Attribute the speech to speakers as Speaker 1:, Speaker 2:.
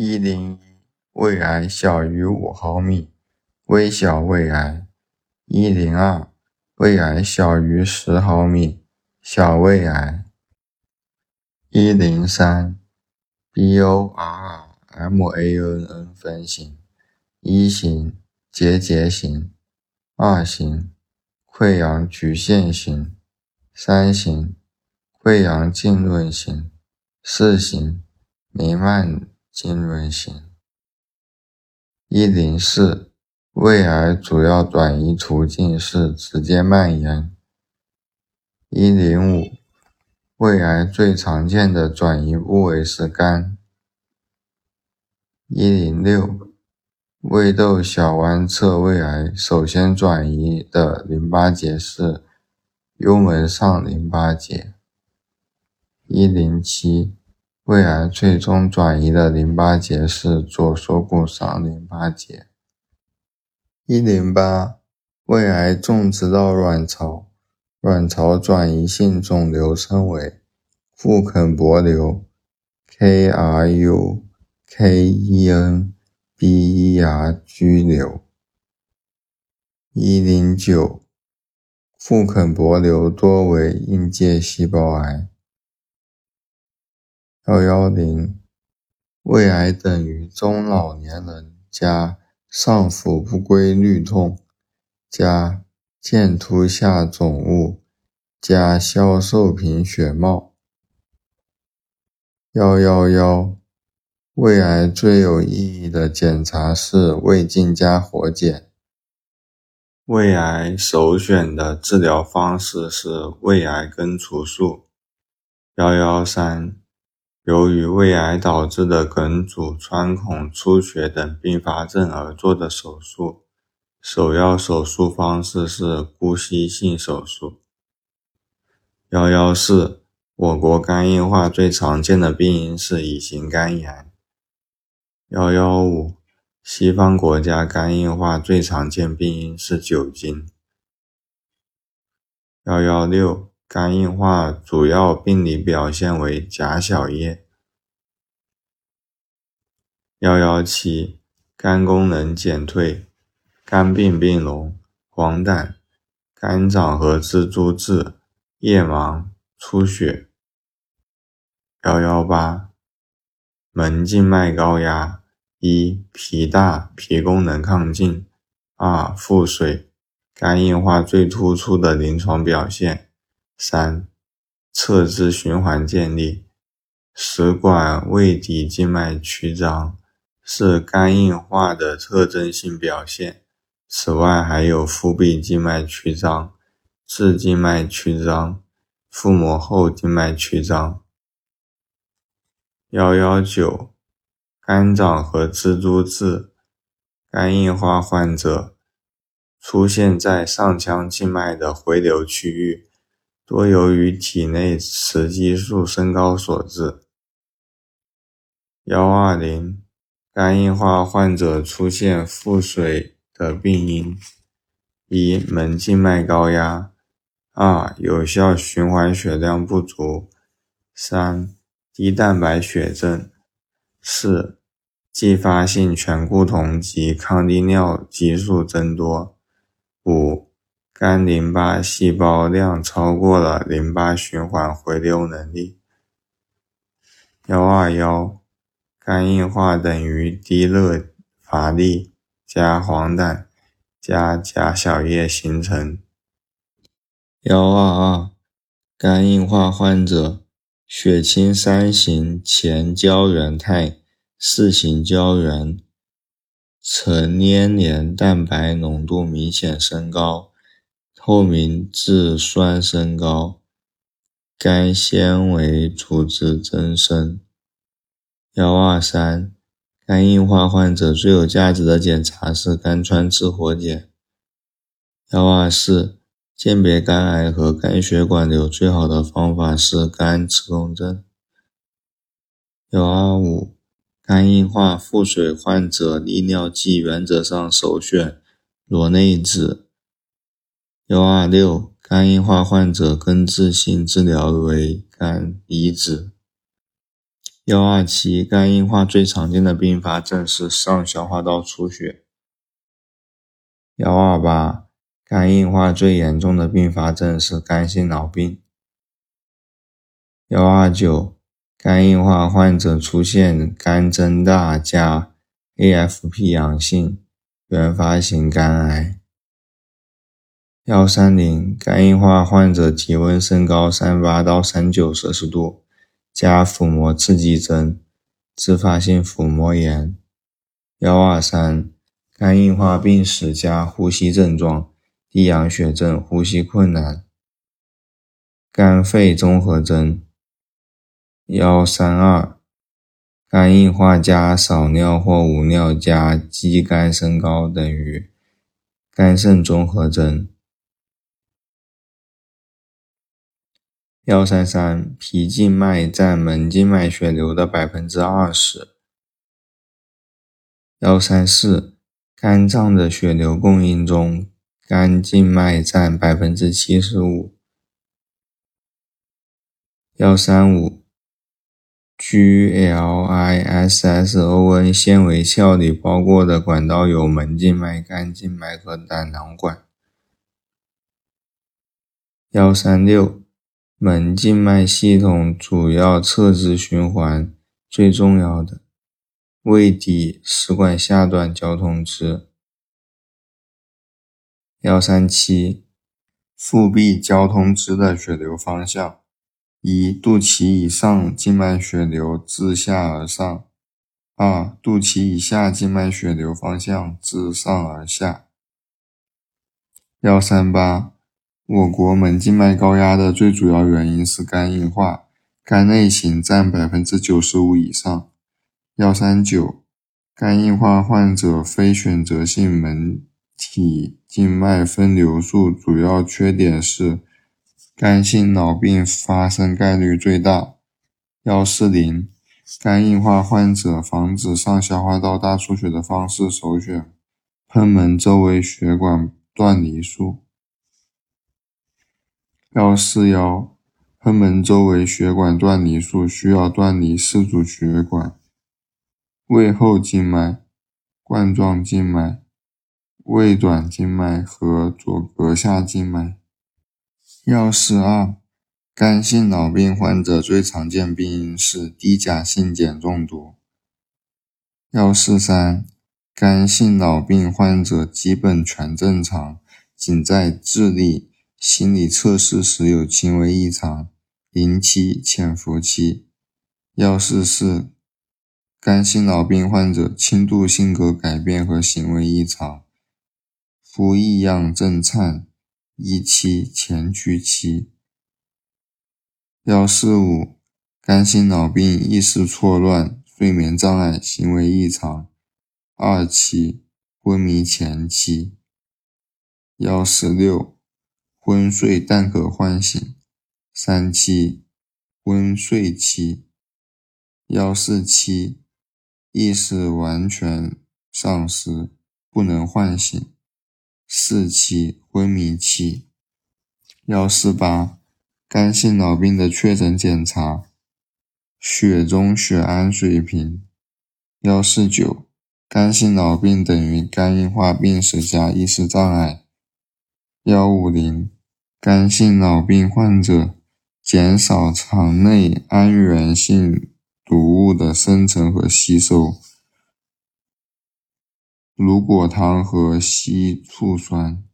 Speaker 1: 一零一胃癌小于五毫米，微小胃癌；一零二胃癌小于十毫米，小胃癌；一零三 BORRMANN 分型，一型结节型，二型溃疡局限型，三型溃疡浸润型，四型弥漫。浸润型。一零四，胃癌主要转移途径是直接蔓延。一零五，胃癌最常见的转移部位是肝。一零六，胃窦小弯侧胃癌首先转移的淋巴结是幽门上淋巴结。一零七。胃癌最终转移的淋巴结是左锁骨上淋巴结。一零八，胃癌种植到卵巢，卵巢转移性肿瘤称为腹肯薄瘤 （KRUKENBERG 瘤）。一零九，腹肯薄瘤多为硬介细胞癌。幺幺零，胃癌等于中老年人加上腹不规律痛加剑突下肿物加消瘦贫血貌。幺幺幺，胃癌最有意义的检查是胃镜加活检。胃癌首选的治疗方式是胃癌根除术。幺幺三。由于胃癌导致的梗阻、穿孔、出血等并发症而做的手术，首要手术方式是姑息性手术。幺幺四，我国肝硬化最常见的病因是乙型肝炎。幺幺五，西方国家肝硬化最常见病因是酒精。幺幺六。肝硬化主要病理表现为假小叶。幺幺七，肝功能减退、肝病并容、黄疸、肝掌和蜘蛛痣、夜盲、出血。幺幺八，门静脉高压：一、脾大，脾功能亢进；二、腹水，肝硬化最突出的临床表现。三、侧支循环建立，食管胃底静脉曲张是肝硬化的特征性表现。此外，还有腹壁静脉曲张、至静脉曲张、腹膜后静脉曲张。幺幺九、肝掌和蜘蛛痣，肝硬化患者出现在上腔静脉的回流区域。多由于体内雌激素升高所致。幺二零，肝硬化患者出现腹水的病因：一、门静脉高压；二、有效循环血量不足；三、低蛋白血症；四、继发性醛固酮及抗利尿激素增多；五。肝淋巴细胞量超过了淋巴循环回流能力。幺二幺，肝硬化等于低热乏力加黄疸加甲小叶形成。幺二二，肝硬化患者血清三型前胶原肽四型胶原成粘连蛋白浓度明显升高。透明质酸升高，肝纤维组织增生。幺二三，肝硬化患者最有价值的检查是肝穿刺活检。幺二四，鉴别肝癌和肝血管瘤最好的方法是肝磁共振。幺二五，肝硬化腹水患者利尿剂原则上首选螺内酯。幺二六，肝硬化患者根治性治疗为肝移植。幺二七，肝硬化最常见的并发症是上消化道出血。幺二八，肝硬化最严重的并发症是肝性脑病。幺二九，肝硬化患者出现肝增大加 AFP 阳性原发性肝癌。幺三零，肝硬化患者体温升高三八到三九摄氏度。加腹膜刺激征，自发性腹膜炎。幺二三，肝硬化病史加呼吸症状，低氧血症，呼吸困难。肝肺综合征。幺三二，肝硬化加少尿或无尿加肌酐升高等于肝肾综合征。幺三三，脾静脉占门静脉血流的百分之二十。幺三四，肝脏的血流供应中，肝静脉占百分之七十五。幺三五，GLISSON 纤维鞘里包裹的管道有门静脉、肝静脉和胆囊管。幺三六。门静脉系统主要侧支循环，最重要的胃底食管下段交通支。幺三七，腹壁交通支的血流方向：一、肚脐以上静脉血流自下而上；二、肚脐以下静脉血流方向自上而下。幺三八。我国门静脉高压的最主要原因是肝硬化，肝内型占百分之九十五以上。幺三九，肝硬化患者非选择性门体静脉分流术主要缺点是肝性脑病发生概率最大。幺四零，肝硬化患者防止上消化道大出血的方式首选喷门周围血管断离术。幺四幺，贲门周围血管断离术需要断离四组血管：胃后静脉、冠状静脉、胃短静脉和左膈下静脉。幺四二，肝性脑病患者最常见病因是低钾性碱中毒。幺四三，肝性脑病患者基本全正常，仅在智力。心理测试时有轻微异常，零期潜伏期。幺四四，肝性脑病患者轻度性格改变和行为异常，肤异样震颤，一期前驱期。幺四五，肝性脑病意识错乱、睡眠障碍、行为异常，二期昏迷前期。幺四六。昏睡但可唤醒，三七昏睡期，幺四七意识完全丧失，不能唤醒，四七昏迷期，幺四八肝性脑病的确诊检查，血中血氨水平，幺四九肝性脑病等于肝硬化病史加意识障碍，幺五零。肝性脑病患者减少肠内氨源性毒物的生成和吸收，如果糖和稀醋酸。